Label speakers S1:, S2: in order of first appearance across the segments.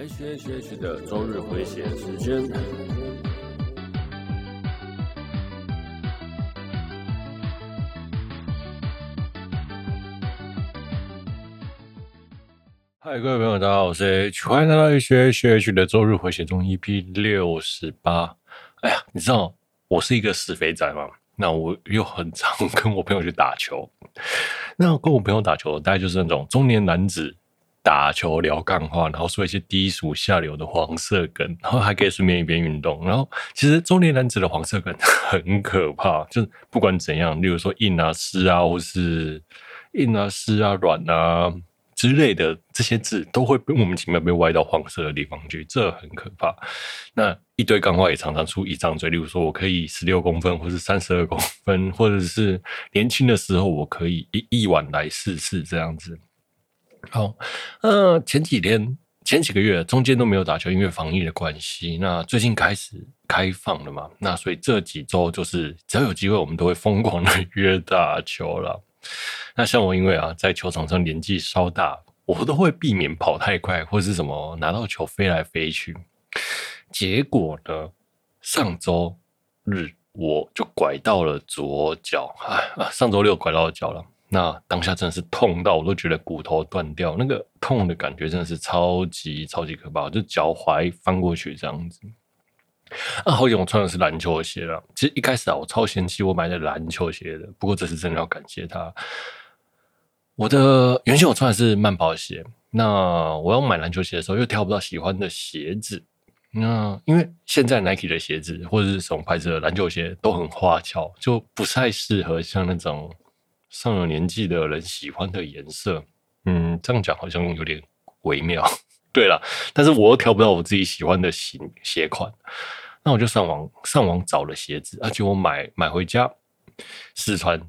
S1: H H H 的周日回血时间。嗨，各位朋友，大家好，我是 H，欢迎来到 H H H 的周日回血中 EP 六十八。哎呀，你知道我是一个死肥宅吗？那我又很常跟我朋友去打球。那跟我朋友打球，大概就是那种中年男子。打球聊干话，然后说一些低俗下流的黄色梗，然后还可以顺便一边运动。然后其实中年男子的黄色梗很可怕，就是不管怎样，例如说硬啊、湿啊，或是硬啊、湿啊、软啊之类的这些字，都会莫名其妙被歪到黄色的地方去，这很可怕。那一堆干话也常常出一张嘴，例如说我可以十六公分，或是三十二公分，或者是年轻的时候我可以一一碗来试试这样子。好，呃，前几天、前几个月中间都没有打球，因为防疫的关系。那最近开始开放了嘛？那所以这几周就是只要有机会，我们都会疯狂的 约打球了。那像我，因为啊，在球场上年纪稍大，我都会避免跑太快，或是什么拿到球飞来飞去。结果呢，上周日我就拐到了左脚，啊，上周六拐到脚了。那当下真的是痛到我都觉得骨头断掉，那个痛的感觉真的是超级超级可怕，就脚踝翻过去这样子。啊，好险我穿的是篮球鞋了。其实一开始啊，我超嫌弃我买的篮球鞋的，不过这次真的要感谢他。我的原先我穿的是慢跑鞋，那我要买篮球鞋的时候又挑不到喜欢的鞋子。那因为现在 Nike 的鞋子或者是什么牌子的篮球鞋都很花俏，就不太适合像那种。上了年纪的人喜欢的颜色，嗯，这样讲好像有点微妙。对了，但是我又挑不到我自己喜欢的型鞋款，那我就上网上网找了鞋子，而且我买买回家试穿，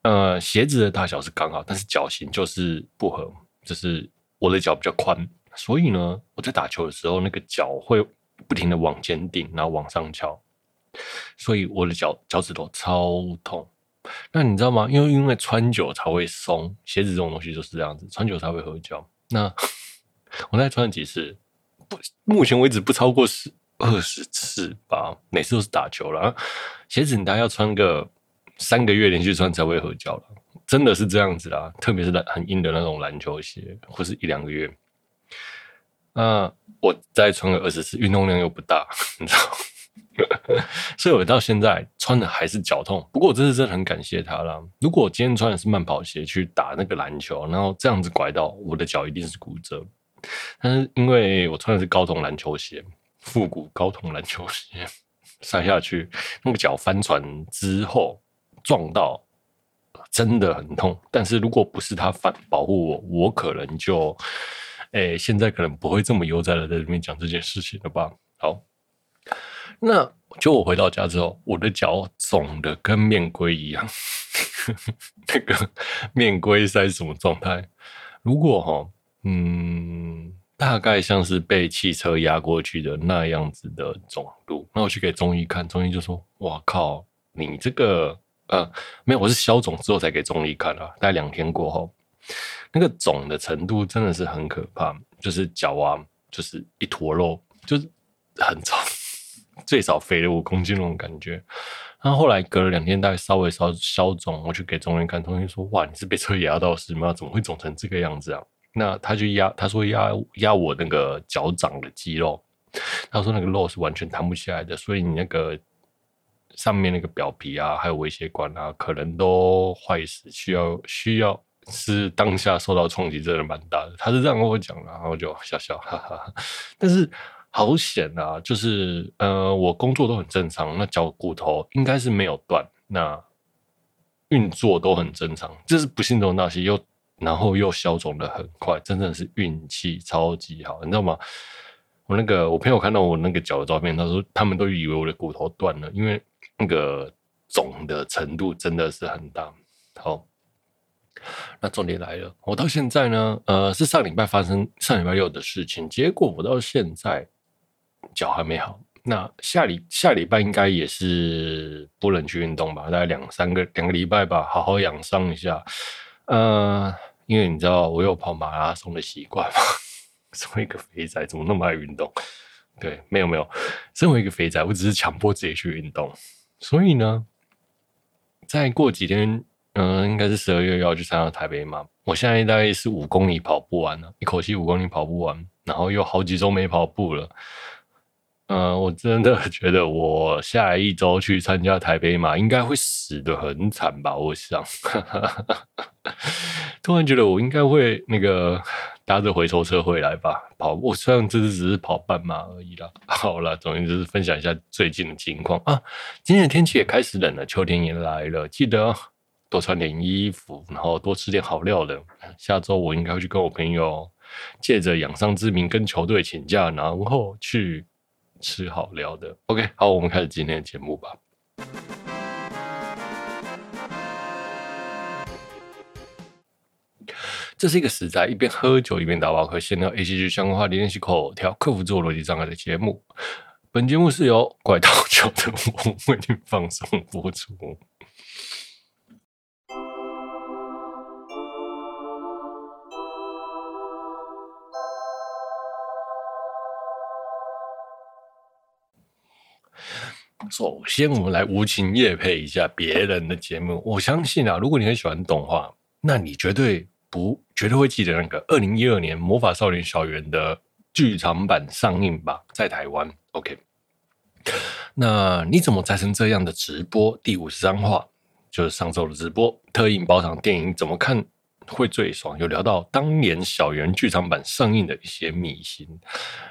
S1: 呃，鞋子的大小是刚好，但是脚型就是不合，就是我的脚比较宽，所以呢，我在打球的时候，那个脚会不停的往前顶，然后往上翘，所以我的脚脚趾头超痛。那你知道吗？因为因为穿久才会松，鞋子这种东西就是这样子，穿久才会合脚。那 我再穿了几次，不，目前为止不超过十二十次吧，每次都是打球了。鞋子你大概要穿个三个月连续穿才会合脚了，真的是这样子啦。特别是很硬的那种篮球鞋，或是一两个月。那我再穿个二十次，运动量又不大，你知道。所以我到现在穿的还是脚痛，不过我这次真的很感谢他啦。如果我今天穿的是慢跑鞋去打那个篮球，然后这样子拐到我的脚一定是骨折。但是因为我穿的是高筒篮球鞋，复古高筒篮球鞋，摔下去那个脚翻船之后撞到，真的很痛。但是如果不是他反保护我，我可能就，哎、欸，现在可能不会这么悠哉的在这边讲这件事情了吧？好。那就我回到家之后，我的脚肿的跟面龟一样，那个面龟是什么状态？如果哈，嗯，大概像是被汽车压过去的那样子的肿度。那我去给中医看，中医就说：“哇靠，你这个呃，没有，我是消肿之后才给中医看啊。大概两天过后，那个肿的程度真的是很可怕，就是脚啊，就是一坨肉，就是很肿。”最少肥了五公斤那种感觉，然后后来隔了两天，大概稍微稍消肿，我去给中医看，中医说：“哇，你是被车压到是吗？怎么会肿成这个样子啊？”那他就压，他说压压我那个脚掌的肌肉，他说那个肉是完全弹不起来的，所以你那个上面那个表皮啊，还有微血管啊，可能都坏死，需要需要是当下受到冲击，真的蛮大的。他是这样跟我讲，然后就笑笑，哈哈。但是。好险啊！就是呃，我工作都很正常，那脚骨头应该是没有断，那运作都很正常，就是不幸中的大幸，又然后又消肿的很快，真的是运气超级好，你知道吗？我那个我朋友看到我那个脚的照片，他说他们都以为我的骨头断了，因为那个肿的程度真的是很大。好。那重点来了，我到现在呢，呃，是上礼拜发生上礼拜六的事情，结果我到现在。脚还没好，那下礼下礼拜应该也是不能去运动吧？大概两三个两个礼拜吧，好好养伤一下。呃，因为你知道我有跑马拉松的习惯嘛，身为一个肥仔，怎么那么爱运动？对，没有没有，身为一个肥仔，我只是强迫自己去运动。所以呢，再过几天，嗯、应该是十二月要去参加台北马。我现在大概是五公里跑不完了，一口气五公里跑不完，然后又好几周没跑步了。嗯、我真的 觉得我下一周去参加台北马，应该会死得很惨吧？我想，突然觉得我应该会那个。搭着回收车回来吧，跑步虽然这次只是跑半马而已啦。好了，总之就是分享一下最近的情况啊。今天的天气也开始冷了，秋天也来了，记得多穿点衣服，然后多吃点好料的。下周我应该会去跟我朋友借着养伤之名跟球队请假，然后去吃好聊的。OK，好，我们开始今天的节目吧。这是一个实在一边喝酒一边打包和闲聊 A C G 相关话题练习口条克服自我逻辑障碍的节目。本节目是由怪盗酒的我为您放松播出。首先，我们来无情夜配一下别人的节目。我相信啊，如果你很喜欢动画，那你绝对。不，绝对会记得那个二零一二年《魔法少年小圆》的剧场版上映吧，在台湾。OK，那你怎么宅成这样的直播第五十三话，就是上周的直播特映包场电影怎么看会最爽？有聊到当年小圆剧场版上映的一些秘辛。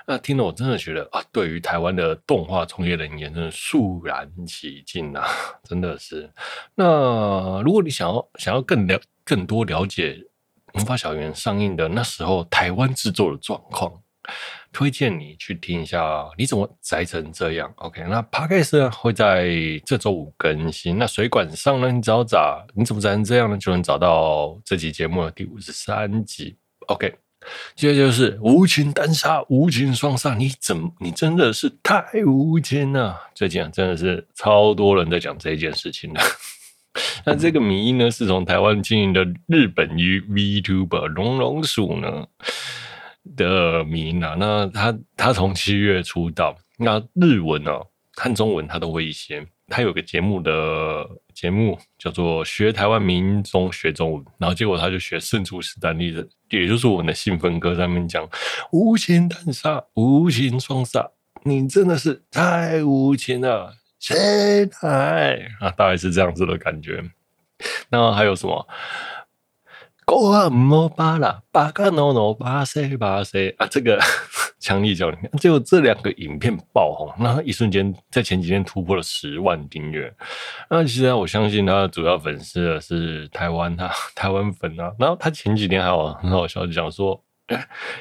S1: 那听了我真的觉得啊，对于台湾的动画从业人员真的肃然起敬啊，真的是。那如果你想要想要更了更多了解。魔法小圆上映的那时候，台湾制作的状况，推荐你去听一下。你怎么宅成这样？OK，那 Podcast 呢会在这周五更新。那水管上呢，你找找，你怎么宅成这样呢？就能找到这集节目的第五十三集。OK，接着就是无情单杀，无情双杀，你怎么，你真的是太无情了。最近啊，真的是超多人在讲这件事情的。那这个迷因呢，是从台湾经营的日本 VTuber 龙龙鼠呢的名啊。那他他从七月出道，那日文呢、啊、和中文他都会一些。他有个节目的节目叫做《学台湾民中学中文》，然后结果他就学胜出史丹利的，也就是我们的信封歌上面讲无情单杀，无情双杀，你真的是太无情了。谁来啊？大概是这样子的感觉。那还有什么？狗啊，莫巴拉巴卡诺诺巴塞巴塞啊！这个 强力教练，就这两个影片爆红，那一瞬间在前几天突破了十万订阅。那其实我相信他的主要粉丝是台湾啊，台湾粉啊。然后他前几天还有很好笑，就讲说：“，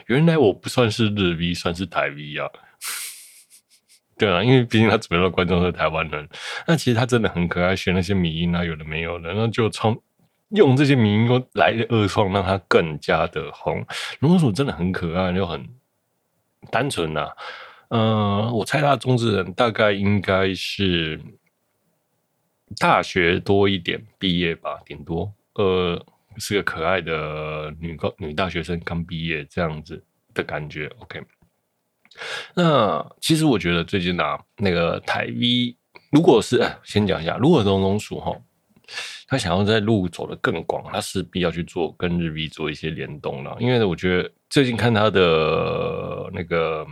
S1: 原来我不算是日 V，算是台 V 啊。”对啊，因为毕竟他主要的观众是台湾人，那其实他真的很可爱，学那些迷音啊，有的没有的，然后就创用这些迷因来二创，让他更加的红。龙鼠真的很可爱，又很单纯呐、嗯、我猜他中之人大概应该是大学多一点毕业吧，顶多呃是个可爱的女高女大学生刚毕业这样子的感觉。OK。那其实我觉得最近啊，那个台 V，如果是先讲一下，如果龙龙鼠哈，他想要在路走得更广，他势必要去做跟日 V 做一些联动了。因为我觉得最近看他的那个，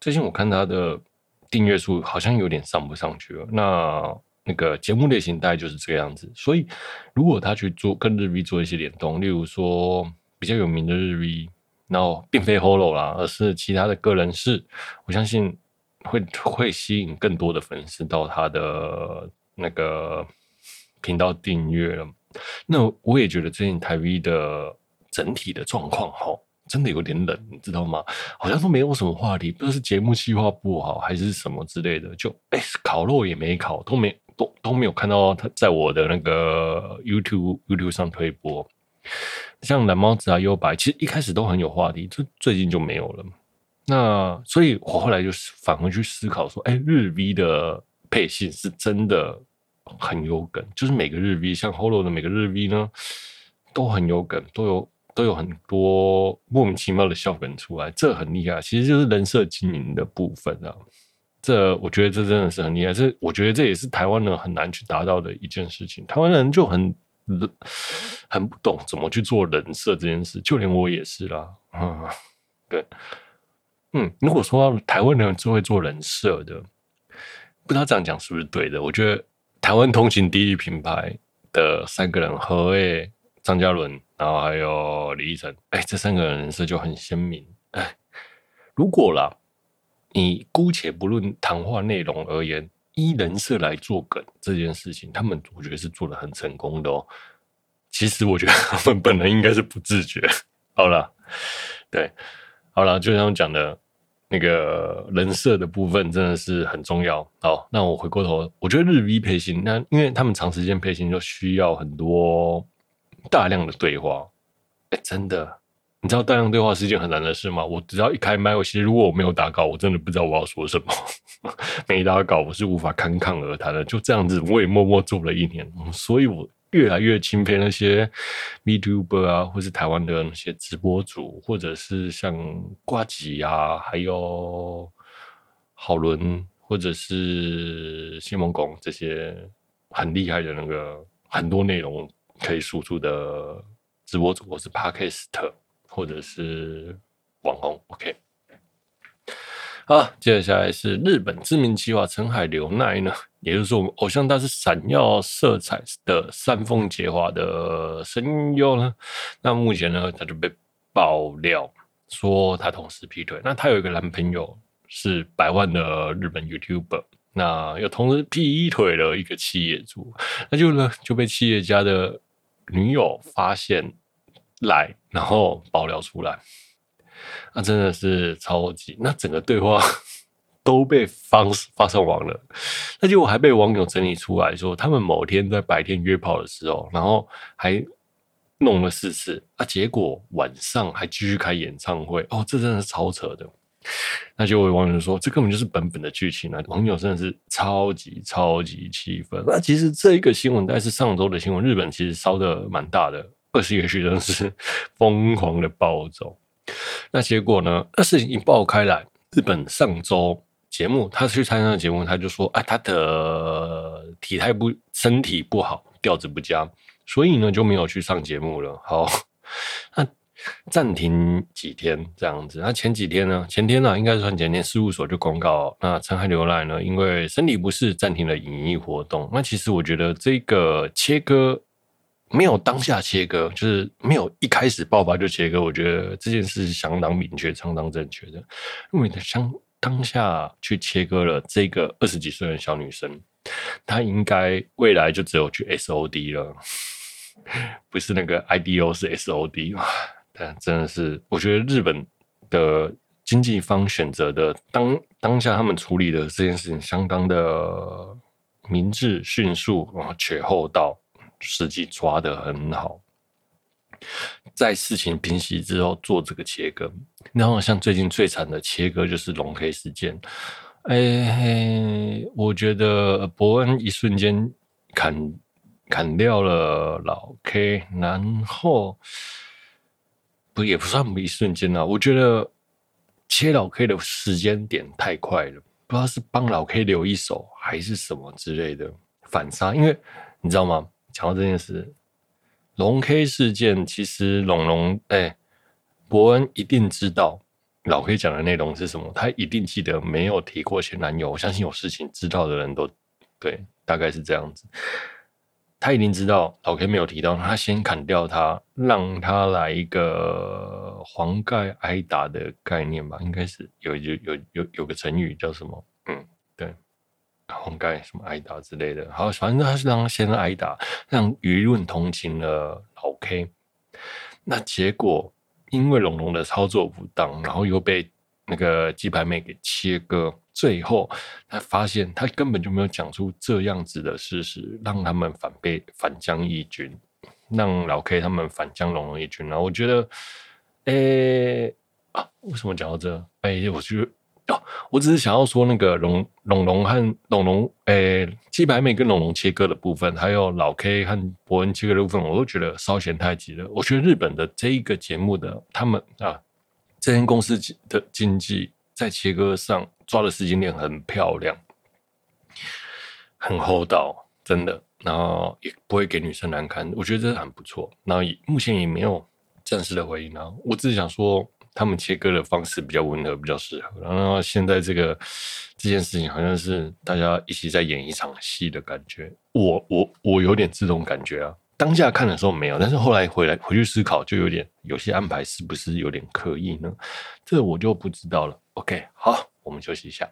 S1: 最近我看他的订阅数好像有点上不上去了。那那个节目类型大概就是这个样子。所以如果他去做跟日 V 做一些联动，例如说比较有名的日 V。然后并非 Holo 啦，而是其他的个人事，我相信会会吸引更多的粉丝到他的那个频道订阅了。那我也觉得最近台 V 的整体的状况哈，真的有点冷，你知道吗？好像都没有什么话题，不知道是节目计划不好还是什么之类的，就哎烤肉也没烤，都没都都没有看到他在我的那个 YouTube YouTube 上推播。像蓝猫子啊、优白，其实一开始都很有话题，就最近就没有了。那所以我后来就返回去思考说，哎、日 V 的配信是真的很有梗，就是每个日 V，像 Holo 的每个日 V 呢，都很有梗，都有都有很多莫名其妙的笑梗出来，这很厉害，其实就是人设经营的部分啊。这我觉得这真的是很厉害，这我觉得这也是台湾人很难去达到的一件事情。台湾人就很很不懂怎么去做人设这件事，就连我也是啦。嗯，对，嗯，如果说台湾人最会做人设的，不知道这样讲是不是对的？我觉得台湾通勤第一品牌的三个人，何谓张嘉伦，然后还有李依晨，哎，这三个人人设就很鲜明。哎，如果啦。你姑且不论谈话内容而言，依人设来做梗这件事情，他们我觉得是做的很成功的哦。其实我觉得他们本人应该是不自觉。好了，对，好了，就像讲的，那个人设的部分真的是很重要。好，那我回过头，我觉得日 V 配型，那因为他们长时间配型就需要很多大量的对话，哎，真的。你知道大量对话是一件很难的事吗？我只要一开麦，我其实如果我没有打稿，我真的不知道我要说什么。没打稿，我是无法侃侃而谈的。就这样子，我也默默做了一年，所以我越来越钦佩那些 VTuber 啊，或是台湾的那些直播主，或者是像瓜吉啊，还有好伦，或者是谢孟恭这些很厉害的那个很多内容可以输出的直播主，或是 Podcast。或者是网红，OK。好，接下来是日本知名企划陈海流奈呢，也就是说，我们偶像他是闪耀色彩的山凤结花的声优呢。那目前呢，他就被爆料说他同时劈腿。那他有一个男朋友是百万的日本 YouTuber，那又同时劈腿了一个企业主，那就呢就被企业家的女友发现。来，然后爆料出来，那真的是超级，那整个对话都被发发上网了，那结果还被网友整理出来说，他们某天在白天约炮的时候，然后还弄了四次，啊，结果晚上还继续开演唱会，哦，这真的是超扯的。那就有网友说，这根本就是本本的剧情啊！网友真的是超级超级气愤。那其实这一个新闻，但是上周的新闻，日本其实烧得蛮大的。二十一个学生是疯狂的暴走，那结果呢？那事情一爆开来，日本上周节目，他去参加节目，他就说：“啊，他的体态不，身体不好，调子不佳，所以呢就没有去上节目了。”好，那暂停几天这样子。那前几天呢？前天呢、应该算前天，事务所就公告，那陈海流奈呢，因为身体不适，暂停了演艺活动。那其实我觉得这个切割。没有当下切割，就是没有一开始爆发就切割。我觉得这件事是相当明确、相当正确的。因为他相当下去切割了这个二十几岁的小女生，她应该未来就只有去 SOD 了，不是那个 IDO 是 SOD。但真的是，我觉得日本的经济方选择的当当下，他们处理的这件事情相当的明智、迅速啊，且厚道。实际抓得很好，在事情平息之后做这个切割，然后像最近最惨的切割就是龙 K 事件，哎、欸，我觉得伯恩一瞬间砍砍掉了老 K，然后不也不算一瞬间啊，我觉得切老 K 的时间点太快了，不知道是帮老 K 留一手还是什么之类的反杀，因为你知道吗？讲到这件事，龙 K 事件，其实龙龙哎，伯恩一定知道老 K 讲的内容是什么，他一定记得没有提过前男友。我相信有事情知道的人都对，大概是这样子。他一定知道老 K 没有提到，他先砍掉他，让他来一个黄盖挨打的概念吧，应该是有有有有有个成语叫什么？嗯，对。黄盖什么挨打之类的，好，反正他是让他先挨打，让舆论同情了老 K。那结果因为龙龙的操作不当，然后又被那个鸡排妹给切割，最后他发现他根本就没有讲出这样子的事实，让他们反被反将一军，让老 K 他们反将龙龙一军。然后我觉得，诶、欸、啊，为什么讲到这？哎、欸，我觉得。我只是想要说那个龙龙龙和龙龙，诶，鸡排妹跟龙龙切割的部分，还有老 K 和伯恩切割的部分，我都觉得稍显太急了。我觉得日本的这一个节目的他们啊，这间公司的经济在切割上抓的时间点很漂亮，很厚道，真的。然后也不会给女生难堪，我觉得这很不错。然后目前也没有正式的回应啊，我只是想说。他们切割的方式比较温和，比较适合。然后现在这个这件事情好像是大家一起在演一场戏的感觉，我我我有点这种感觉啊。当下看的时候没有，但是后来回来回去思考，就有点有些安排是不是有点刻意呢？这我就不知道了。OK，好，我们休息一下。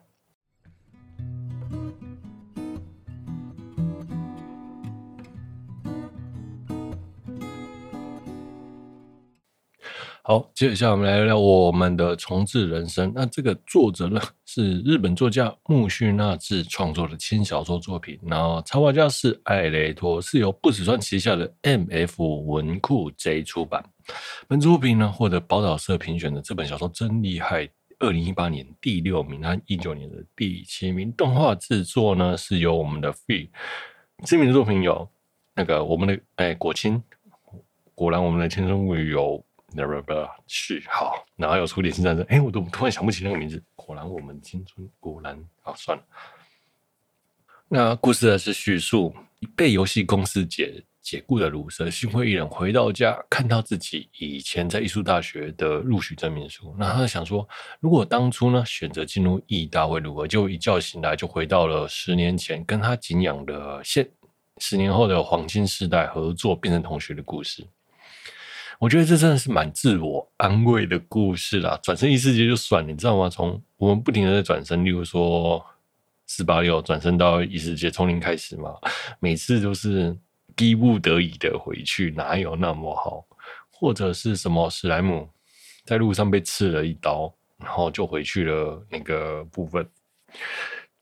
S1: 好，接下来我们来聊聊我们的重置人生。那这个作者呢，是日本作家木须那志创作的轻小说作品。然后插画家是艾雷托，是由不死川旗下的 MF 文库 J 出版。本作品呢，获得宝岛社评选的这本小说真厉害，二零一八年第六名，和一九年的第七名。动画制作呢，是由我们的 Free 知名的作品有那个我们的哎果青，果然我们的青春物语有。Never 去好，然后有出点新战争，哎，我都突然想不起那个名字。果然我们青春，果然好算了。那故事呢是叙述被游戏公司解解雇的卢瑟心灰意冷回到家，看到自己以前在艺术大学的录取证明书，那他想说，如果当初呢选择进入艺大会如何？就一觉醒来就回到了十年前，跟他敬仰的现十年后的黄金时代合作，变成同学的故事。我觉得这真的是蛮自我安慰的故事啦。转身异世界就算了，你知道吗？从我们不停的在转身，例如说四八六转身到异世界，从零开始嘛，每次都是逼不得已的回去，哪有那么好？或者是什么史莱姆在路上被刺了一刀，然后就回去了那个部分。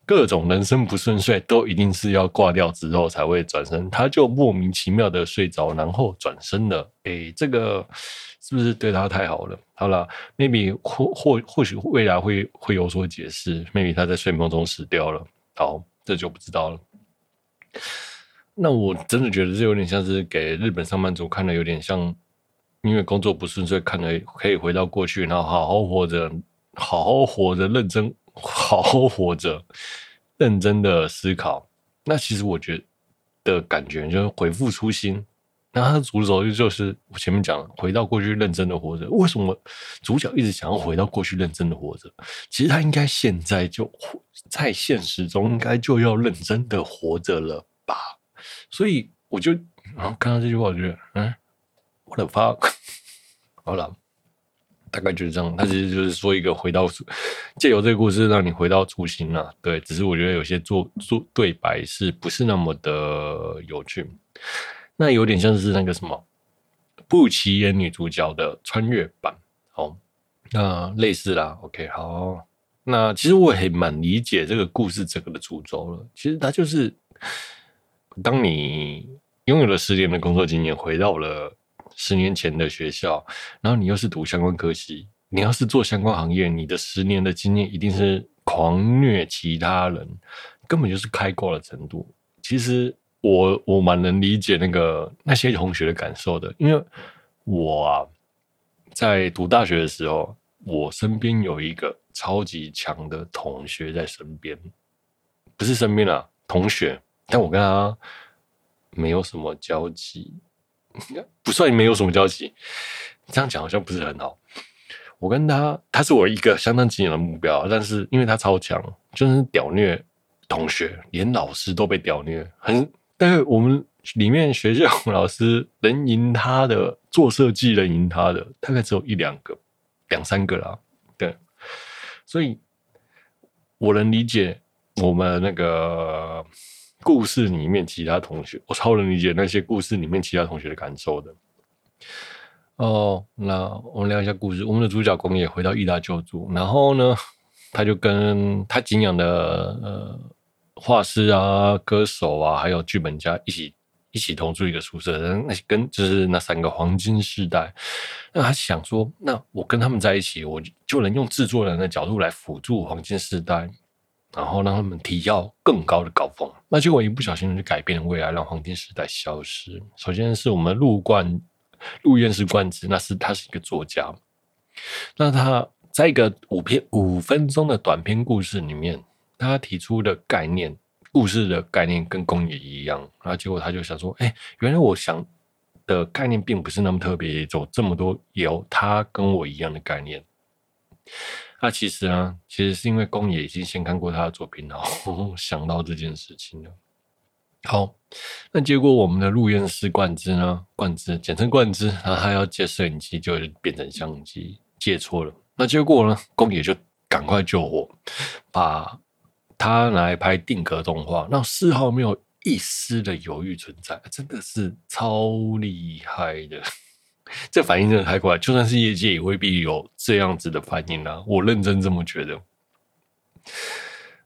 S1: 各种人生不顺遂，都一定是要挂掉之后才会转身。他就莫名其妙的睡着，然后转身了。诶，这个是不是对他太好了？好了，maybe 或或或许未来会会有所解释。maybe 他在睡梦中死掉了。好，这就不知道了。那我真的觉得这有点像是给日本上班族看的，有点像因为工作不顺遂，看了可以回到过去，然后好好活着，好好活着，认真。好好活着，认真的思考。那其实我觉得的感觉就是恢复初心。那他的主轴就是我前面讲的，回到过去认真的活着。为什么主角一直想要回到过去认真的活着？其实他应该现在就在现实中应该就要认真的活着了吧？所以我就然后看到这句话，我觉得嗯，我的发好了。大概就是这样，他其实就是说一个回到借由这个故事让你回到初心了。对，只是我觉得有些做做对白是不是那么的有趣？那有点像是那个什么不起眼女主角的穿越版。好，那类似啦。OK，好，那其实我也蛮理解这个故事整个的主轴了。其实它就是当你拥有了十年的工作经验，回到了。十年前的学校，然后你又是读相关科系，你要是做相关行业，你的十年的经验一定是狂虐其他人，根本就是开挂的程度。其实我我蛮能理解那个那些同学的感受的，因为我啊，在读大学的时候，我身边有一个超级强的同学在身边，不是身边啊，同学，但我跟他没有什么交集。不算没有什么交集，这样讲好像不是很好。我跟他，他是我一个相当敬仰的目标，但是因为他超强，就是屌虐同学，连老师都被屌虐。很，但是我们里面学校老师能赢他的，做设计能赢他的，大概只有一两个、两三个啦。对，所以我能理解我们那个。故事里面其他同学，我超能理解那些故事里面其他同学的感受的。哦，那我们聊一下故事。我们的主角公也回到意大就读，然后呢，他就跟他敬仰的呃画师啊、歌手啊，还有剧本家一起一起同住一个宿舍，那跟就是那三个黄金世代。那他想说，那我跟他们在一起，我就能用制作人的角度来辅助黄金世代，然后让他们提到更高的高峰。那结果一不小心就改变了未来，让黄金时代消失。首先是我们陆冠陆院士贯之，那是他是一个作家，那他在一个五篇五分钟的短篇故事里面，他提出的概念。故事的概念跟宫野一样，然后结果他就想说：“哎，原来我想的概念并不是那么特别，走这么多有他跟我一样的概念。”那其实啊，其实是因为宫野已经先看过他的作品，然后 想到这件事情了。好，那结果我们的陆彦士贯之呢？冠之简称冠之，然后他要借摄影机，就变成相机，借错了。那结果呢？宫野就赶快救火，把。他来拍定格动画，那丝毫没有一丝的犹豫存在，真的是超厉害的。这反应真的太快，就算是业界也未必有这样子的反应啊！我认真这么觉得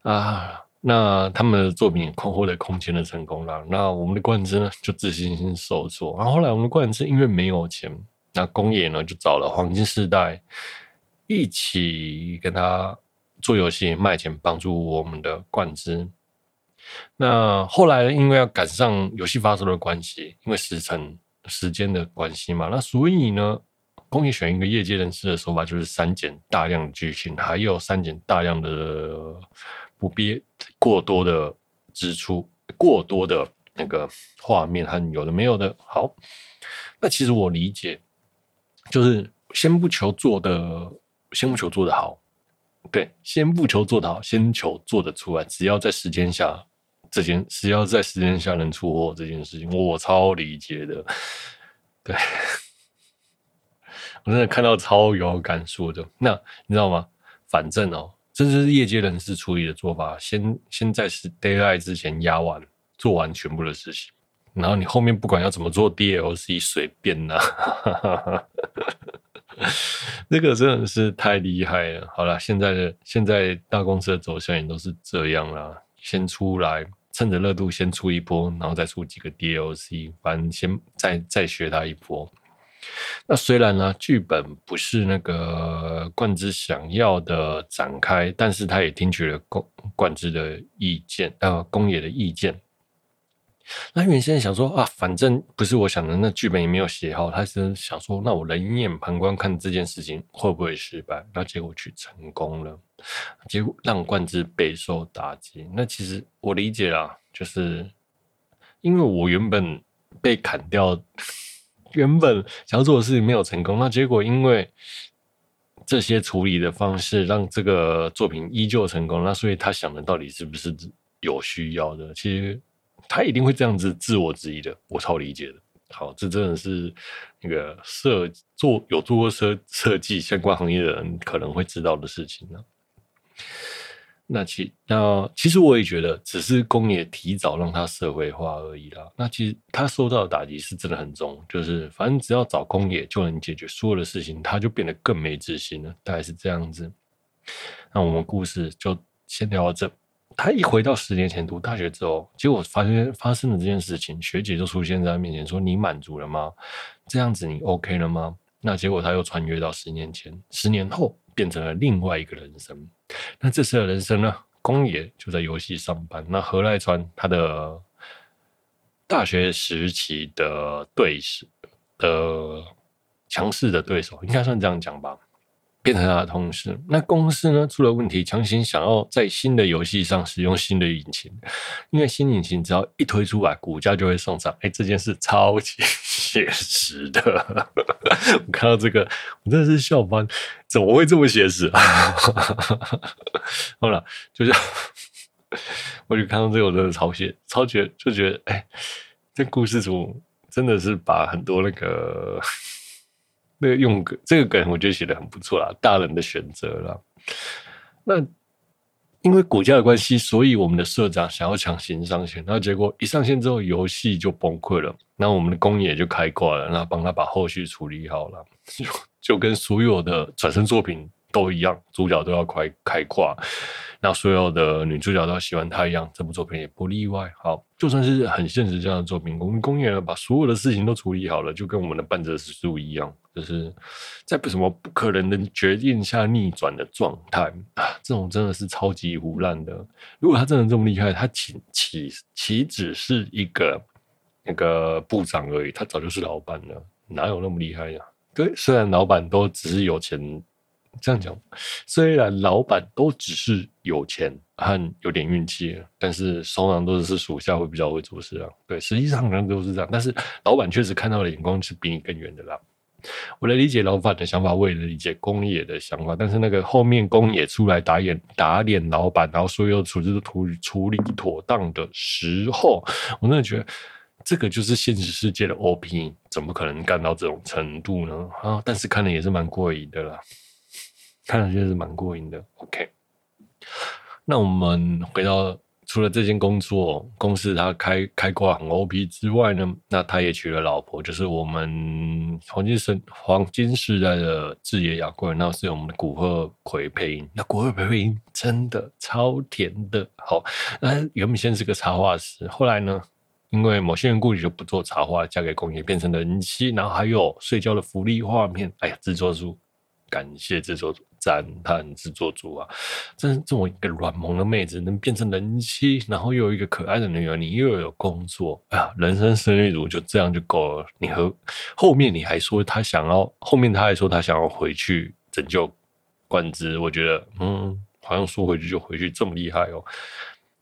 S1: 啊。那他们的作品空获得空前的成功了，那我们的冠之呢就自信心受挫。然后后来我们的冠之因为没有钱，那宫野呢就找了黄金世代一起跟他。做游戏卖钱，帮助我们的冠之。那后来因为要赶上游戏发售的关系，因为时辰时间的关系嘛，那所以呢，宫野选一个业界人士的手法，就是删减大量剧情，还有删减大量的不必过多的支出，过多的那个画面和有的没有的。好，那其实我理解，就是先不求做的，先不求做的好。对，先不求做的好，先求做得出来。只要在时间下，这件只要在时间下能出货这件事情，我超理解的。对，我真的看到超有感触的。那你知道吗？反正哦，这就是业界人士处理的做法，先先在 d a y l i g h t 之前压完，做完全部的事情，然后你后面不管要怎么做 DLC，随便呐、啊。这个真的是太厉害了。好了，现在的现在大公司的走向也都是这样啦，先出来，趁着热度先出一波，然后再出几个 DLC，反正先再再学他一波。那虽然呢，剧本不是那个贯之想要的展开，但是他也听取了贯贯之的意见，呃，宫野的意见。那原先想说啊，反正不是我想的，那剧本也没有写好。他是想说，那我冷眼旁观看这件事情会不会失败？那结果去成功了，结果让冠之备受打击。那其实我理解啦，就是因为我原本被砍掉，原本想要做的事情没有成功，那结果因为这些处理的方式让这个作品依旧成功，那所以他想的到底是不是有需要的？其实。他一定会这样子自我质疑的，我超理解的。好，这真的是那个设做有做过设设计相关行业的人可能会知道的事情呢。那其那其实我也觉得，只是工业提早让他社会化而已啦。那其实他受到的打击是真的很重，就是反正只要找工业就能解决所有的事情，他就变得更没自信了。大概是这样子。那我们故事就先聊到这。他一回到十年前读大学之后，结果发现发生了这件事情，学姐就出现在他面前说：“你满足了吗？这样子你 OK 了吗？”那结果他又穿越到十年前，十年后变成了另外一个人生。那这次的人生呢？公野就在游戏上班。那何濑川他的大学时期的对手的强势的对手，应该算这样讲吧。变成他的同事，那公司呢出了问题，强行想要在新的游戏上使用新的引擎，因为新引擎只要一推出来，股价就会上涨。哎、欸，这件事超级写实的，我看到这个，我真的是笑翻，怎么会这么写实啊？好了，就是 我就看到这个，我真的超写，超觉就觉得，哎、欸，这故事组真的是把很多那个。那个用梗，这个梗我觉得写得很不错啦，大人的选择啦。那因为股价的关系，所以我们的社长想要强行上线，那结果一上线之后，游戏就崩溃了。那我们的宫野就开挂了，那帮他把后续处理好了，就 就跟所有的转生作品都一样，主角都要开开挂，那所有的女主角都要喜欢他一样，这部作品也不例外。好，就算是很现实这样的作品，我们宫野把所有的事情都处理好了，就跟我们的半泽直树一样，就是在不什么不可能的决定下逆转的状态啊，这种真的是超级唬烂的。如果他真的这么厉害，他岂岂岂只是一个那个部长而已，他早就是老板了，哪有那么厉害呀？对，虽然老板都只是有钱，这样讲，虽然老板都只是有钱和有点运气，但是通常都是属下会比较会做事啊。对，实际上可能都是这样，但是老板确实看到的眼光是比你更远的啦。我来理解老板的想法，我也能理解公野的想法，但是那个后面公野出来打脸打脸老板，然后所有处置都处处理妥当的时候，我真的觉得。这个就是现实世界的 OP，怎么可能干到这种程度呢？啊，但是看了也是蛮过瘾的啦，看了就是蛮过瘾的。OK，那我们回到除了这间工作公司，他开开挂很 OP 之外呢，那他也娶了老婆，就是我们黄金时黄金时代的志野雅贵，那是我们的古贺葵配音。那古贺葵配音真的超甜的，好，那原本先是个插画师，后来呢？因为某些人故意就不做插画，嫁给工业变成人妻，然后还有睡觉的福利画面。哎呀，制作组，感谢制作组，赞叹制作组啊！真是这么一个软萌的妹子能变成人妻，然后又有一个可爱的女儿，你又有工作，哎呀，人生胜利组就这样就够了。你和后面你还说他想要，后面他还说他想要回去拯救冠之，我觉得嗯，好像说回去就回去，这么厉害哦。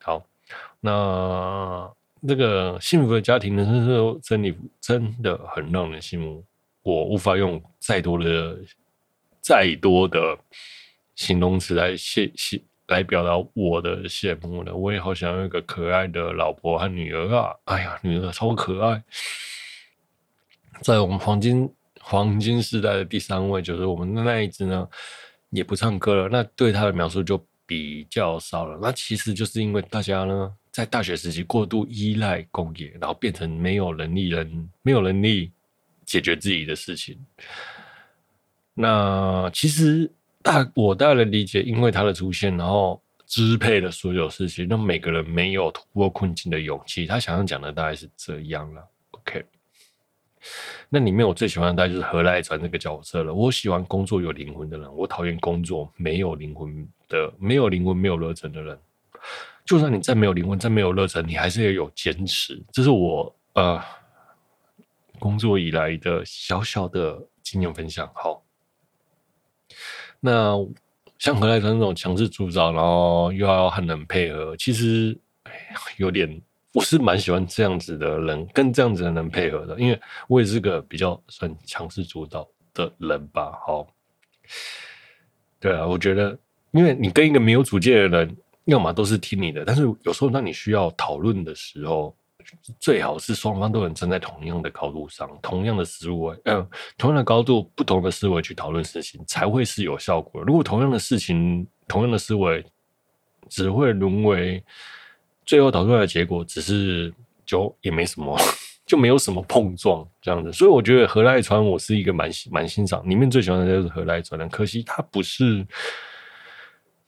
S1: 好，那。这个幸福的家庭呢，真是真的真的很让人羡慕。我无法用再多的、再多的形容词来羡羡来表达我的羡慕了。我也好想要一个可爱的老婆和女儿啊！哎呀，女儿超可爱。在我们黄金黄金时代的第三位，就是我们的那一只呢，也不唱歌了。那对他的描述就比较少了。那其实就是因为大家呢。在大学时期过度依赖工业，然后变成没有能力人，没有能力解决自己的事情。那其实大我大概理解，因为他的出现，然后支配了所有事情，让每个人没有突破困境的勇气。他想要讲的大概是这样了。OK，那里面我最喜欢的大概就是何濑传这个角色了。我喜欢工作有灵魂的人，我讨厌工作没有灵魂的、没有灵魂、没有热忱的人。就算你再没有灵魂，再没有热忱，你还是要有坚持。这是我呃工作以来的小小的经验分享。好，那像河濑川这种强势主导，然后又要和人配合，其实有点，我是蛮喜欢这样子的人，跟这样子的人配合的，因为我也是个比较算强势主导的人吧。好，对啊，我觉得，因为你跟一个没有主见的人。要么都是听你的，但是有时候当你需要讨论的时候，最好是双方都能站在同样的高度上，同样的思维，嗯、同样的高度，不同的思维去讨论事情，才会是有效果。如果同样的事情，同样的思维，只会沦为最后导出来的结果，只是就也没什么，就没有什么碰撞这样子。所以我觉得何赖川，我是一个蛮蛮欣赏，里面最喜欢的就是何赖川的，可惜他不是。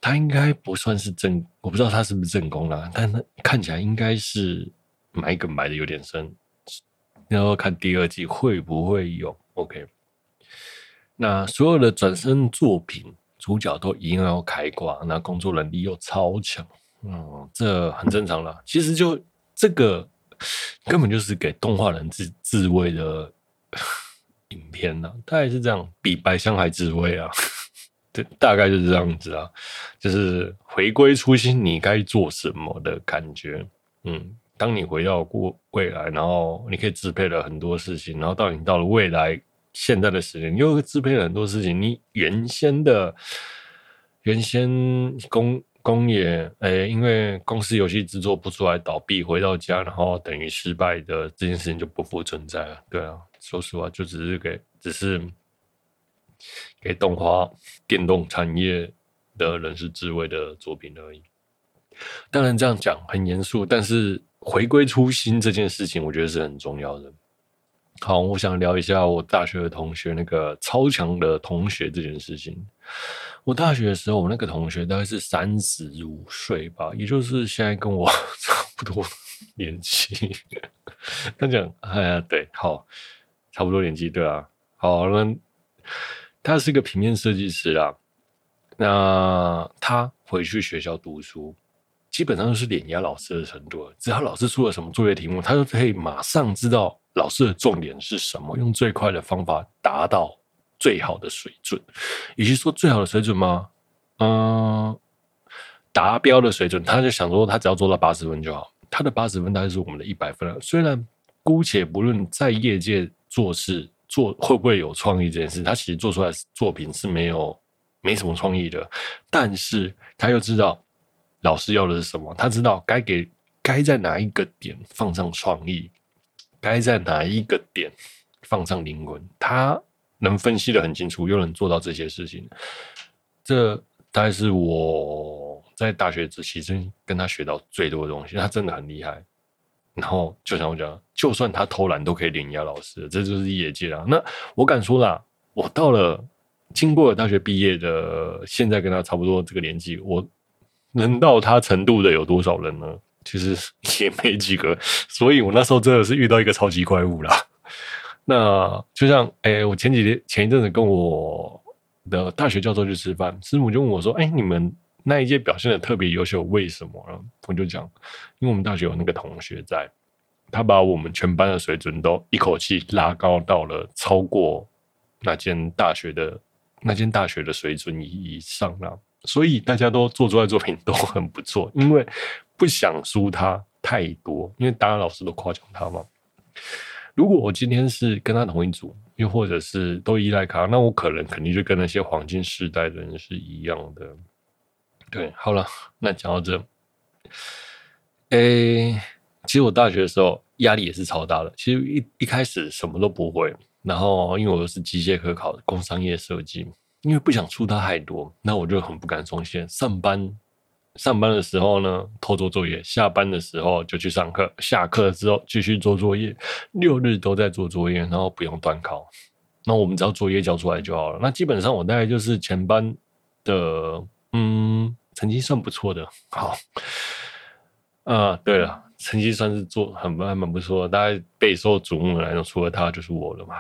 S1: 他应该不算是正，我不知道他是不是正宫啦，但他看起来应该是埋梗埋的有点深，然后看第二季会不会有。OK，那所有的转身作品主角都一定要开挂，那工作能力又超强，嗯，这很正常啦。其实就这个根本就是给动画人自自慰的影片呐，大概是这样，比白箱还自慰啊。对，大概就是这样子啊，就是回归初心，你该做什么的感觉。嗯，当你回到过未来，然后你可以支配了很多事情，然后到你到了未来现在的时间，你又支配了很多事情。你原先的原先工工业，诶，因为公司游戏制作不出来倒闭，回到家，然后等于失败的这件事情就不复存在了。对啊，说实话，就只是给只是。给动画、电动产业的人是自慰的作品而已。当然这样讲很严肃，但是回归初心这件事情，我觉得是很重要的。好，我想聊一下我大学的同学那个超强的同学这件事情。我大学的时候，我那个同学大概是三十五岁吧，也就是现在跟我 差不多年纪。他讲，哎呀，对，好，差不多年纪，对啊。好，那他是个平面设计师啦。那他回去学校读书，基本上都是碾压老师的程度。只要老师出了什么作业题目，他就可以马上知道老师的重点是什么，用最快的方法达到最好的水准。与其说最好的水准吗？嗯，达标的水准，他就想说他只要做到八十分就好。他的八十分大概是我们的一百分了。虽然姑且不论在业界做事做会不会有创意这件事，他其实做出来的作品是没有。没什么创意的，但是他又知道老师要的是什么，他知道该给该在哪一个点放上创意，该在哪一个点放上灵魂，他能分析得很清楚，又能做到这些事情，这大概是我在大学时期真跟他学到最多的东西，他真的很厉害。然后就像我讲，就算他偷懒都可以碾压老师，这就是业界啊。那我敢说啦，我到了。经过了大学毕业的，现在跟他差不多这个年纪，我能到他程度的有多少人呢？其实 也没几个，所以我那时候真的是遇到一个超级怪物啦。那就像，哎、我前几天前一阵子跟我的大学教授去吃饭，师母就问我说：“哎、你们那一届表现的特别优秀，为什么呢？”我就讲，因为我们大学有那个同学在，他把我们全班的水准都一口气拉高到了超过那间大学的。那间大学的水准以上了，所以大家都做出来作品都很不错，因为不想输他太多，因为大家老师都夸奖他嘛。如果我今天是跟他同一组，又或者是都依赖他，那我可能肯定就跟那些黄金时代的人是一样的。对，好了，那讲到这，诶、其实我大学的时候压力也是超大的，其实一一开始什么都不会。然后，因为我又是机械科考工商业设计，因为不想出他太多，那我就很不敢松懈。上班上班的时候呢，偷做作业；下班的时候就去上课；下课之后继续做作业。六日都在做作业，然后不用段考。那我们只要作业交出来就好了。那基本上我大概就是全班的，嗯，成绩算不错的。好，啊，对了。成绩算是做很还蛮不错的，大概备受瞩目的来说，除了他就是我了嘛。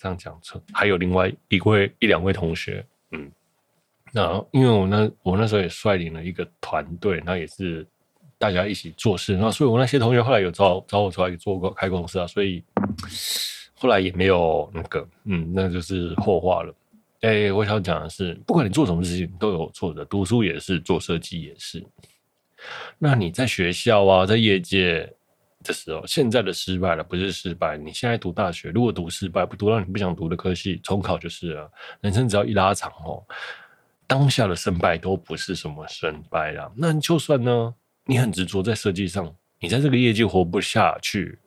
S1: 这样讲错，还有另外一位一两位同学，嗯，那因为我那我那时候也率领了一个团队，那也是大家一起做事，那所以我那些同学后来有找找我出来做过开公司啊，所以后来也没有那个，嗯，那就是后话了。哎、我想讲的是，不管你做什么事情都有错的，读书也是，做设计也是。那你在学校啊，在业界的时候，现在的失败了，不是失败。你现在读大学，如果读失败，不读到你不想读的科系，重考就是了。人生只要一拉长哦，当下的胜败都不是什么胜败啦。那就算呢，你很执着在设计上，你在这个业界活不下去，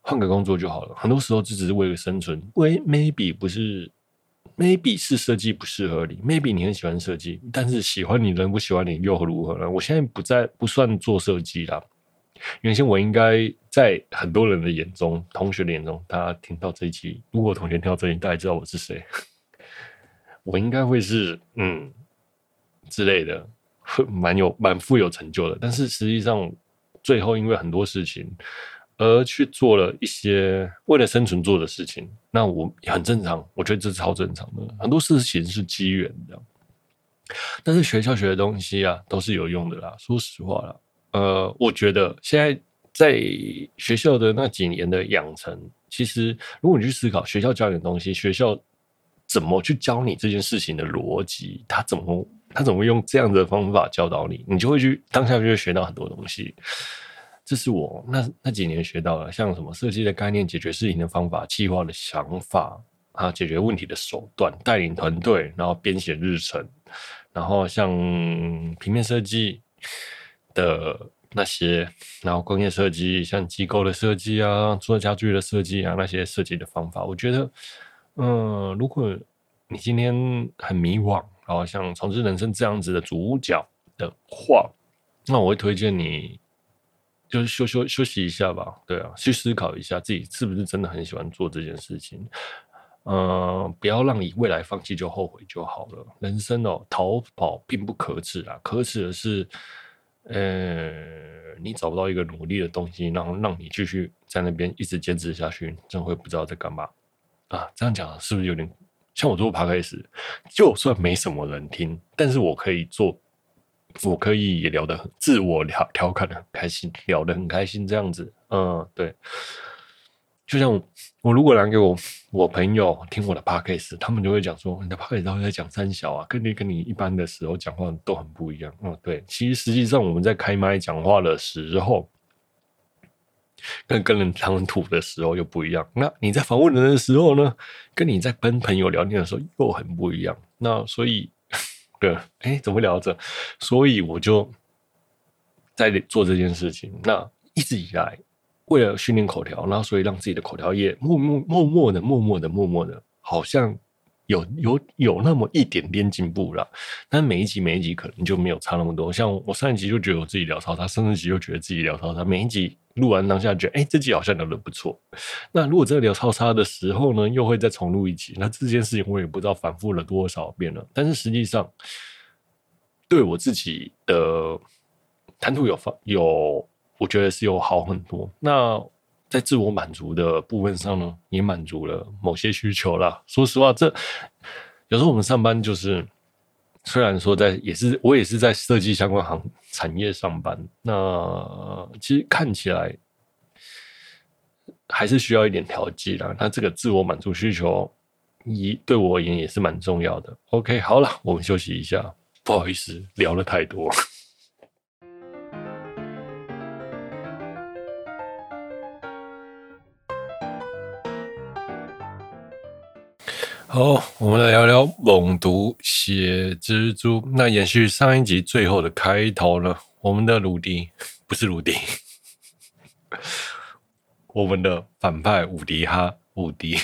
S1: 换个工作就好了。很多时候这只是为了生存，为 maybe 不是。maybe 是设计不适合你，maybe 你很喜欢设计，但是喜欢你人不喜欢你又如何呢？我现在不在不算做设计啦，原先我应该在很多人的眼中，同学的眼中，大家听到这一期，如果同学听到这里，大家知道我是谁，我应该会是嗯之类的，蛮有蛮富有成就的，但是实际上最后因为很多事情。而去做了一些为了生存做的事情，那我很正常，我觉得这是超正常的。很多事情是机缘的，但是学校学的东西啊，都是有用的啦。说实话啦，呃，我觉得现在在学校的那几年的养成，其实如果你去思考学校教你的东西，学校怎么去教你这件事情的逻辑，他怎么他怎么用这样的方法教导你，你就会去当下就会学到很多东西。这是我那那几年学到的，像什么设计的概念、解决事情的方法、计划的想法啊、解决问题的手段、带领团队，然后编写日程，然后像平面设计的那些，然后工业设计，像机构的设计啊、做家具的设计啊，那些设计的方法，我觉得，嗯，如果你今天很迷惘，然后像重置人生这样子的主角的话，那我会推荐你。就是休休休息一下吧，对啊，去思考一下自己是不是真的很喜欢做这件事情。嗯、不要让你未来放弃就后悔就好了。人生哦，逃跑并不可耻啊，可耻的是，呃，你找不到一个努力的东西，然后让你继续在那边一直坚持下去，真会不知道在干嘛啊。这样讲是不是有点像我做爬开始就算没什么人听，但是我可以做。我可以也聊得很自我调调侃的很开心，聊得很开心这样子，嗯，对。就像我，如果拿给我我朋友听我的 podcast，他们就会讲说，你的 podcast 都在讲三小啊，跟你跟你一般的时候讲话都很不一样。嗯，对。其实实际上我们在开麦讲话的时候，跟跟人谈吐的时候又不一样。那你在访问人的时候呢，跟你在跟朋友聊天的时候又很不一样。那所以。对，哎，怎么会聊到这？所以我就在做这件事情。那一直以来，为了训练口条，然后所以让自己的口条也默默默默的、默默的、默默的，好像有有有那么一点点进步了。但每一集每一集可能就没有差那么多。像我上一集就觉得我自己聊超差，上一集就觉得自己聊超差，每一集。录完当下觉得，哎，这集好像聊得不错。那如果真的聊超差的时候呢，又会再重录一集。那这件事情我也不知道反复了多少遍了。但是实际上，对我自己的谈吐有方有，我觉得是有好很多。那在自我满足的部分上呢，也满足了某些需求啦。说实话，这有时候我们上班就是。虽然说在也是我也是在设计相关行产业上班，那其实看起来还是需要一点调剂啦。那这个自我满足需求，一对我而言也是蛮重要的。OK，好了，我们休息一下，不好意思，聊了太多。好，我们来聊聊猛毒血蜘蛛。那延续上一集最后的开头呢？我们的鲁迪 不是鲁迪，我们的反派伍迪哈伍迪，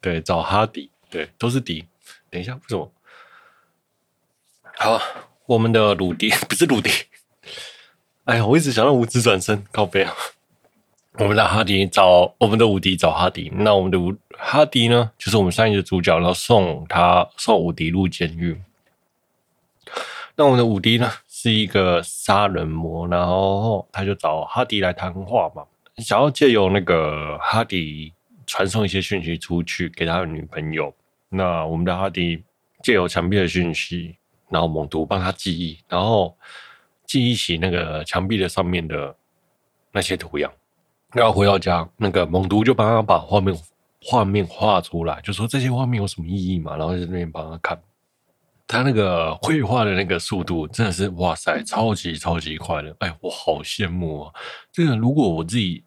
S1: 对，找哈迪，对，都是迪。等一下，为什么？好，我们的鲁迪 不是鲁迪。哎呀，我一直想让五指转身，靠背啊。我们的哈迪找我们的伍迪找哈迪，那我们的伍哈迪呢，就是我们上一集的主角，然后送他送伍迪入监狱。那我们的伍迪呢，是一个杀人魔，然后他就找哈迪来谈话嘛，想要借由那个哈迪传送一些讯息出去给他的女朋友。那我们的哈迪借由墙壁的讯息，然后猛毒帮他记忆，然后记忆起那个墙壁的上面的那些图样。然后回到家，那个猛毒就帮他把画面画面画出来，就说这些画面有什么意义嘛？然后在那边帮他看，他那个绘画的那个速度真的是哇塞，超级超级快的！哎，我好羡慕啊！这个如果我自己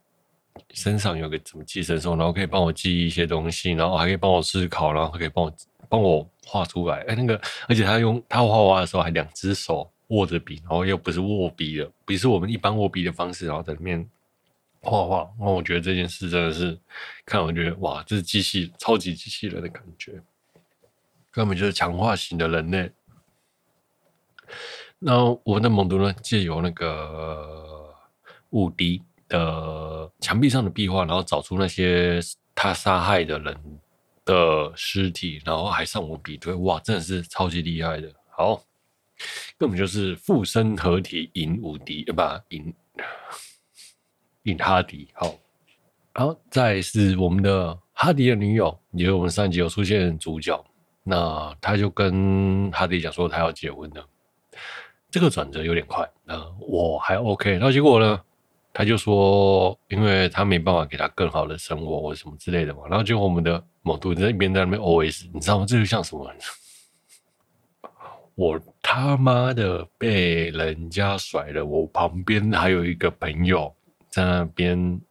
S1: 身上有个什么寄生兽，然后可以帮我记忆一些东西，然后还可以帮我思考，然后还可以帮我帮我画出来。哎，那个而且他用他画画的时候还两只手握着笔，然后又不是握笔的，不是我们一般握笔的方式，然后在里面。画画，那我觉得这件事真的是，看我觉得哇，这是机器超级机器人的感觉，根本就是强化型的人类。那我们的蒙读呢，借由那个伍迪的墙壁上的壁画，然后找出那些他杀害的人的尸体，然后还上网比对，哇，真的是超级厉害的。好，根本就是附身合体引伍迪，呃，不引。引哈迪，好，然后再是我们的哈迪的女友，也就是我们上集有出现的主角，那他就跟哈迪讲说他要结婚了，这个转折有点快，那我还 OK，然后结果呢，他就说，因为他没办法给他更好的生活或什么之类的嘛，然后结果我们的某度在那边在那边 OS，你知道吗？这就像什么？我他妈的被人家甩了，我旁边还有一个朋友。在那边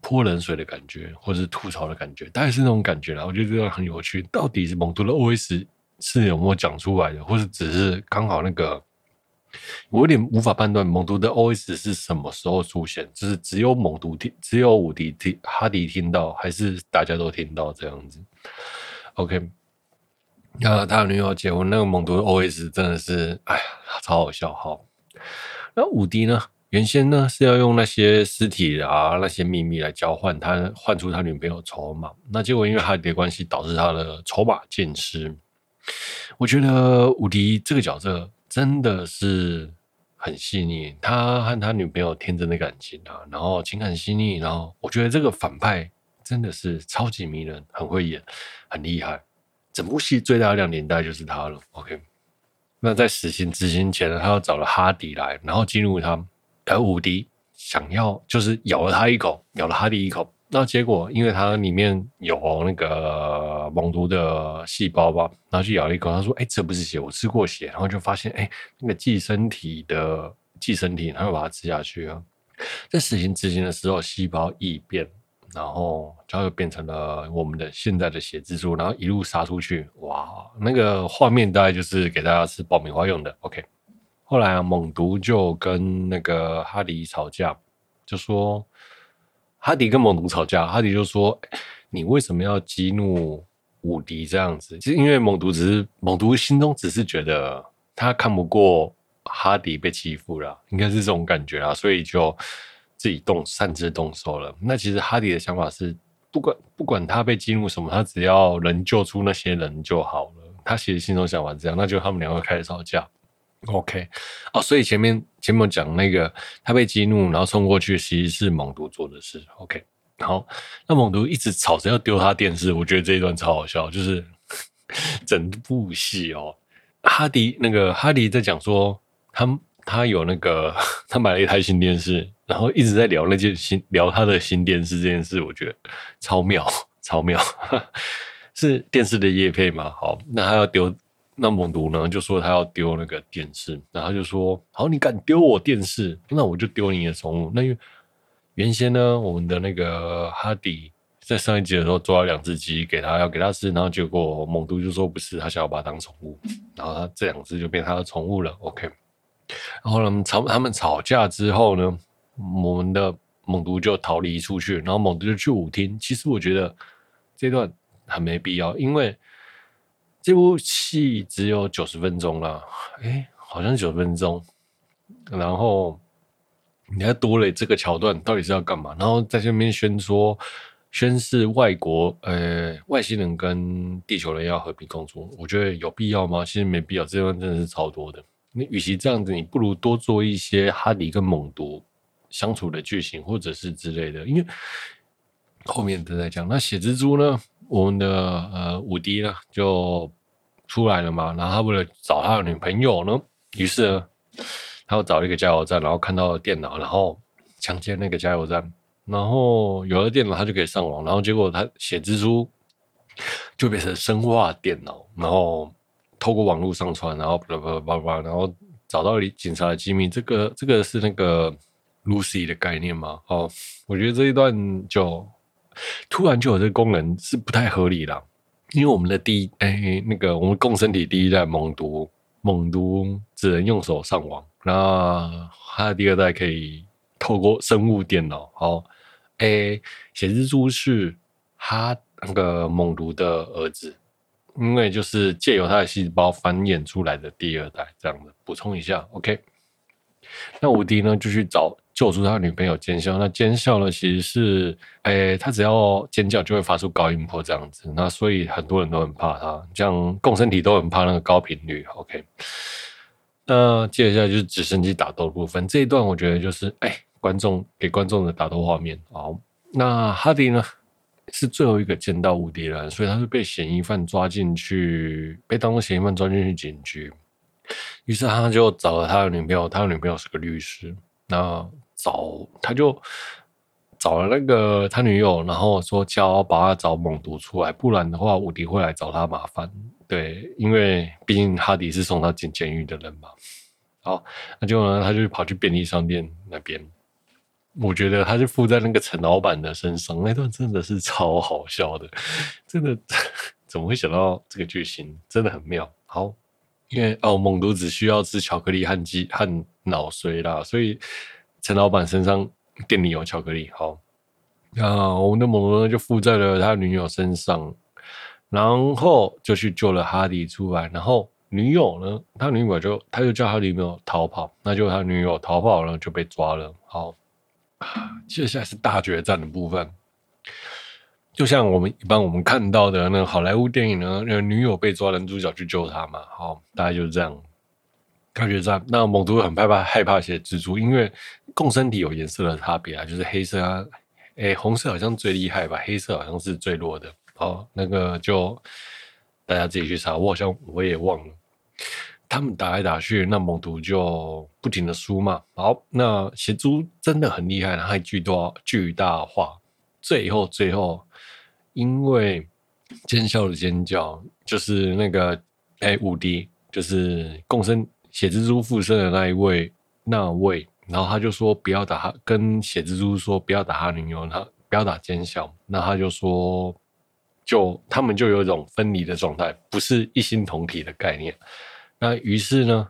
S1: 泼冷水的感觉，或是吐槽的感觉，大概是那种感觉啦。我觉得这个很有趣。到底是猛毒的 OS 是有没有讲出来的，或者只是刚好那个，我有点无法判断猛毒的 OS 是什么时候出现，就是只有猛毒听，只有伍迪听，哈迪听到，还是大家都听到这样子？OK，那他的女友结婚，那个猛毒的 OS 真的是，哎呀，超好笑。哈，那伍迪呢？原先呢是要用那些尸体啊、那些秘密来交换他换出他女朋友筹码，那结果因为哈迪的关系导致他的筹码尽失。我觉得伍迪这个角色真的是很细腻，他和他女朋友天真的感情啊，然后情感细腻，然后我觉得这个反派真的是超级迷人，很会演，很厉害。整部戏最大的亮点大概就是他了。OK，那在死刑执行前呢，他又找了哈迪来，然后激怒他。而伍迪想要就是咬了他一口，咬了哈迪一口。那结果因为它里面有那个猛毒的细胞吧，然后去咬了一口。他说：“哎、这不是血，我吃过血。”然后就发现，哎、那个寄生体的寄生体，他就把它吃下去啊。在死刑执行的时候，细胞异变，然后就又变成了我们的现在的血蜘蛛，然后一路杀出去。哇，那个画面大概就是给大家吃爆米花用的。OK。后来啊，猛毒就跟那个哈迪吵架，就说哈迪跟猛毒吵架，哈迪就说：“你为什么要激怒武迪这样子？”其实因为猛毒只是猛毒心中只是觉得他看不过哈迪被欺负了，应该是这种感觉啊，所以就自己动擅自动手了。那其实哈迪的想法是，不管不管他被激怒什么，他只要能救出那些人就好了。他其实心中想法是这样，那就他们两个开始吵架。OK，哦，所以前面前面讲那个他被激怒，然后冲过去，其实是猛毒做的事。OK，好，那猛毒一直吵着要丢他电视，我觉得这一段超好笑，就是 整部戏哦，哈迪那个哈迪在讲说他他有那个他买了一台新电视，然后一直在聊那件新聊他的新电视这件事，我觉得超妙超妙，是电视的叶配吗？好，那他要丢。那猛毒呢，就说他要丢那个电视，然后就说：“好，你敢丢我电视，那我就丢你的宠物。”那因为原先呢，我们的那个哈迪在上一集的时候抓了两只鸡给他，要给他吃，然后结果猛毒就说不是，他想要把它当宠物，然后他这两只就变他的宠物了。OK，然后呢，吵他们吵架之后呢，我们的猛毒就逃离出去，然后猛毒就去舞厅。其实我觉得这段很没必要，因为。这部戏只有九十分钟了，哎，好像九十分钟。然后你还多了这个桥段，到底是要干嘛？然后在这边宣说、宣示外国呃外星人跟地球人要和平共处，我觉得有必要吗？其实没必要，这段真的是超多的。你与其这样子，你不如多做一些哈迪跟猛毒相处的剧情，或者是之类的。因为后面都在讲，那血蜘蛛呢？我们的呃五 D 呢就出来了嘛，然后他为了找他的女朋友呢，于是呢他又找了一个加油站，然后看到了电脑，然后强奸那个加油站，然后有了电脑他就可以上网，然后结果他写蜘蛛就变成生化电脑，然后透过网络上传，然后叭叭叭叭，然后找到了警察的机密，这个这个是那个 Lucy 的概念吗？哦，我觉得这一段就。突然就有这个功能是不太合理的，因为我们的第一哎、那个我们共生体第一代猛毒猛毒只能用手上网，那它的第二代可以透过生物电脑。好，哎、欸，血蜘蛛是他那个猛毒的儿子，因为就是借由他的细胞繁衍出来的第二代，这样的补充一下。OK，那无敌呢就去找。救出他女朋友奸笑，那奸笑呢？其实是，诶、他只要尖叫就会发出高音波这样子，那所以很多人都很怕他，像共生体都很怕那个高频率。OK，那接下来就是直升机打斗的部分，这一段我觉得就是，哎、观众给观众的打斗画面。好，那哈迪呢是最后一个见到伍迪的人，所以他是被嫌疑犯抓进去，被当做嫌疑犯抓进去警局，于是他就找了他的女朋友，他的女朋友是个律师，那。找他就找了那个他女友，然后说叫把他找猛毒出来，不然的话伍迪会来找他麻烦。对，因为毕竟哈迪是送他进监狱的人嘛。好，那就呢，他就跑去便利商店那边。我觉得他是附在那个陈老板的身上，那段真的是超好笑的，真的怎么会想到这个剧情，真的很妙。好，因为哦，猛毒只需要吃巧克力和鸡和脑髓啦，所以。陈老板身上店里有巧克力，好，那我们的猛毒呢就附在了他女友身上，然后就去救了哈迪出来，然后女友呢，他女友就他就叫他女友逃跑，那就他女友逃跑了就被抓了。好，接下来是大决战的部分。就像我们一般我们看到的那个好莱坞电影呢，那女友被抓，男主角去救她嘛。好，大概就是这样。大决战，那猛毒很害怕害怕写蜘蛛，因为共生体有颜色的差别啊，就是黑色啊，诶，红色好像最厉害吧，黑色好像是最弱的。好，那个就大家自己去查，我好像我也忘了。他们打来打去，那猛毒就不停的输嘛。好，那血蛛真的很厉害，它还巨多巨大化。最后，最后，因为尖笑的尖叫，就是那个哎，伍迪，就是共生血蜘蛛附身的那一位，那位，然后他就说不要打他，跟血蜘蛛说不要打他女友，他不要打奸笑，那他就说，就他们就有一种分离的状态，不是一心同体的概念。那于是呢，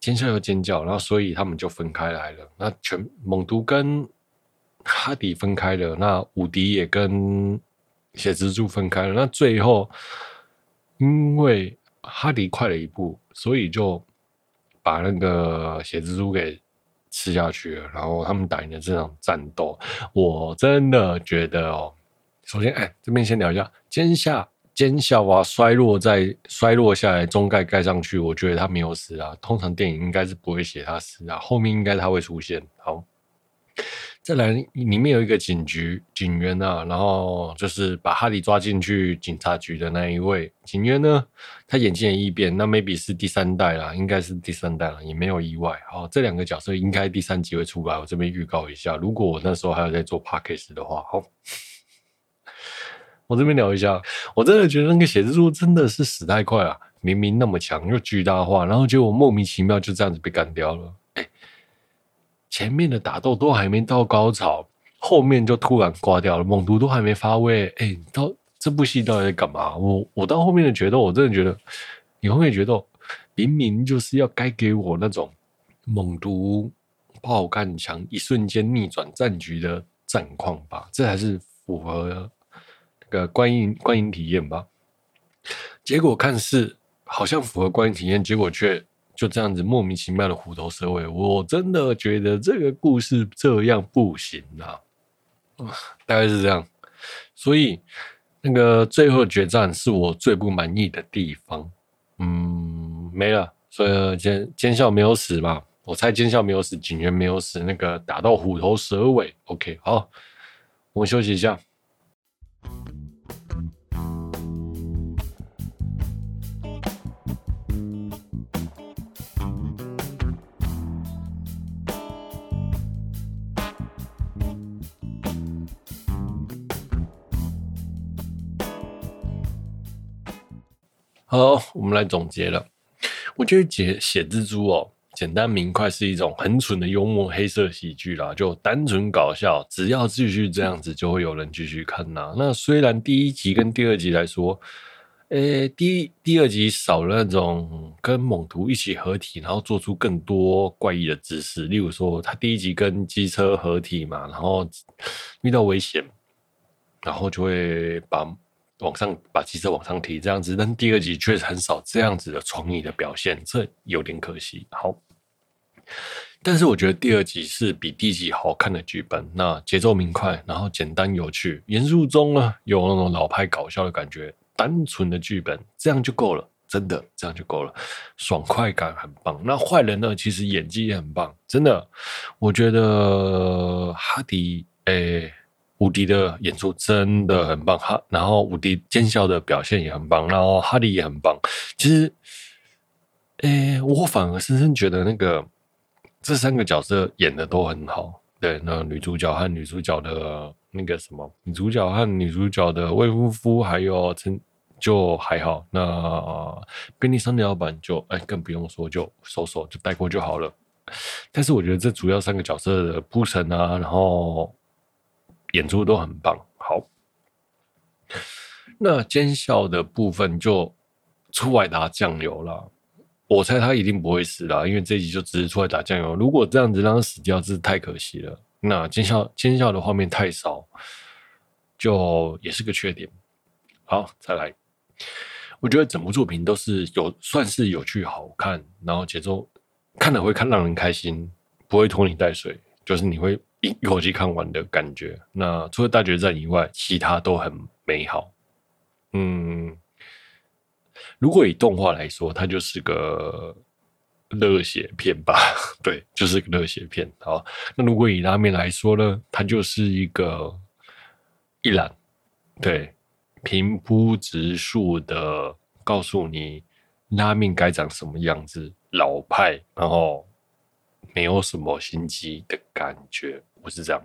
S1: 尖笑又尖叫，然后所以他们就分开来了。那全猛毒跟哈迪分开了，那伍迪也跟血蜘蛛分开了。那最后，因为哈迪快了一步，所以就把那个血蜘蛛给吃下去。然后他们打赢了这场战斗。我真的觉得哦，首先，哎，这边先聊一下奸笑，奸笑啊，衰落在衰落下来，中盖盖上去。我觉得他没有死啊。通常电影应该是不会写他死啊，后面应该他会出现。好。再来，里面有一个警局警员啊，然后就是把哈迪抓进去警察局的那一位警员呢，他眼睛也异变，那 maybe 是第三代啦，应该是第三代了，也没有意外。好，这两个角色应该第三集会出来，我这边预告一下。如果我那时候还有在做 podcast 的话，好，我这边聊一下，我真的觉得那个血蜘蛛真的是死太快了，明明那么强又巨大化，然后结果莫名其妙就这样子被干掉了。前面的打斗都还没到高潮，后面就突然挂掉了，猛毒都还没发威。哎、欸，到这部戏到底在干嘛？我我到后面的决斗，我真的觉得，你后面决斗明明就是要该给我那种猛毒爆干强，一瞬间逆转战局的战况吧，这还是符合那个观影观影体验吧。结果看似好像符合观影体验，结果却。就这样子莫名其妙的虎头蛇尾，我真的觉得这个故事这样不行啊！大概是这样，所以那个最后决战是我最不满意的地方。嗯，没了，所以奸奸笑没有死嘛？我猜奸笑没有死，警员没有死，那个打到虎头蛇尾。OK，好，我们休息一下。好，我们来总结了。我觉得《写写蜘蛛》哦，简单明快，是一种很蠢的幽默黑色喜剧啦，就单纯搞笑。只要继续这样子，就会有人继续看呐。那虽然第一集跟第二集来说，诶，第第二集少了那种跟猛徒一起合体，然后做出更多怪异的姿势，例如说他第一集跟机车合体嘛，然后遇到危险，然后就会把。往上把机车往上提，这样子，但第二集确实很少这样子的创意的表现，这有点可惜。好，但是我觉得第二集是比第一集好看的剧本，那节奏明快，然后简单有趣，严肃中呢有那种老派搞笑的感觉，单纯的剧本这样就够了，真的这样就够了，爽快感很棒。那坏人呢，其实演技也很棒，真的，我觉得哈迪诶。伍迪的演出真的很棒，哈，然后伍迪奸笑的表现也很棒，然后哈利也很棒。其实，诶，我反而深深觉得那个这三个角色演的都很好。对，那女主角和女主角的那个什么，女主角和女主角的未婚夫，还有陈就还好。那便利商店老板就哎，更不用说，就收手就带过就好了。但是我觉得这主要三个角色的铺陈啊，然后。演出都很棒，好。那奸笑的部分就出来打酱油了。我猜他一定不会死啦，因为这一集就只是出来打酱油。如果这样子让他死掉，这太可惜了。那奸笑奸笑的画面太少，就也是个缺点。好，再来。我觉得整部作品都是有算是有趣好看，然后节奏看了会看让人开心，不会拖泥带水，就是你会一口气看完的感觉。那除了大决战以外，其他都很美好。嗯，如果以动画来说，它就是个热血片吧？对，就是个热血片。好，那如果以拉面来说呢，它就是一个一览，对。平铺直述的告诉你拉面该长什么样子，老派，然后没有什么心机的感觉，不是这样。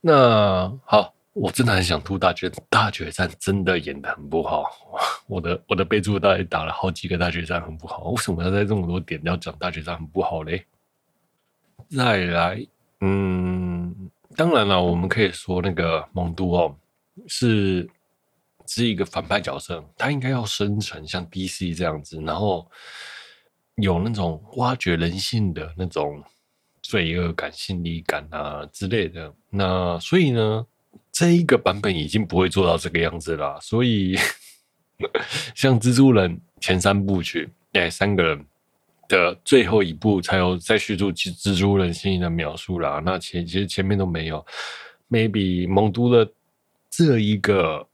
S1: 那好，我真的很想吐大决大决战，真的演的很不好。我的我的备注大概打了好几个大决战很不好，为什么要在这么多点要讲大决战很不好嘞？再来，嗯，当然了，我们可以说那个蒙都哦。是是一个反派角色，他应该要生成像 DC 这样子，然后有那种挖掘人性的那种罪恶感、心理感啊之类的。那所以呢，这一个版本已经不会做到这个样子了。所以 像蜘蛛人前三部曲，哎，三个人的最后一部才有在叙述蜘蛛人心理的描述啦。那前其实前面都没有，maybe 蒙都的。这一个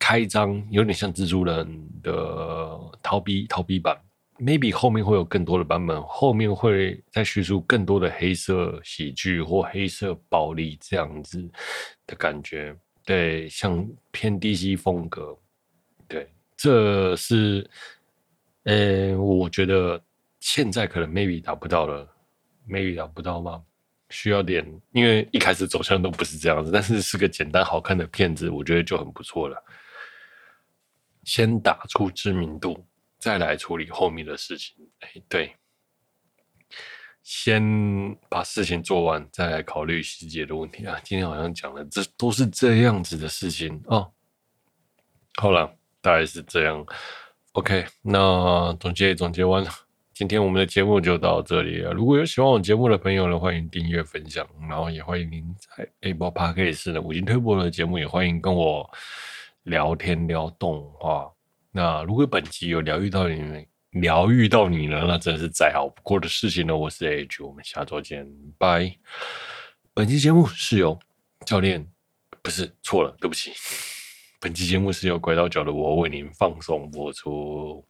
S1: 开张有点像蜘蛛人的逃避逃避版，maybe 后面会有更多的版本，后面会再叙述更多的黑色喜剧或黑色暴力这样子的感觉，对，像偏 DC 风格，对，这是，呃，我觉得现在可能 maybe 达不到了，maybe 达不到吗？需要点，因为一开始走向都不是这样子，但是是个简单好看的片子，我觉得就很不错了。先打出知名度，再来处理后面的事情。哎，对，先把事情做完，再来考虑细节的问题啊。今天好像讲的这都是这样子的事情哦。好了，大概是这样。OK，那总结总结完了。今天我们的节目就到这里了。如果有喜欢我节目的朋友呢，欢迎订阅分享，然后也欢迎您在 Apple Podcast 的五星推播的节目，也欢迎跟我聊天聊动画。那如果本集有疗愈到你们，疗愈到你了，那真是再好不过的事情了。我是 H，我们下周见，拜。本期节目是由教练，不是，错了，对不起。本期节目是由拐到脚的我为您放送播出。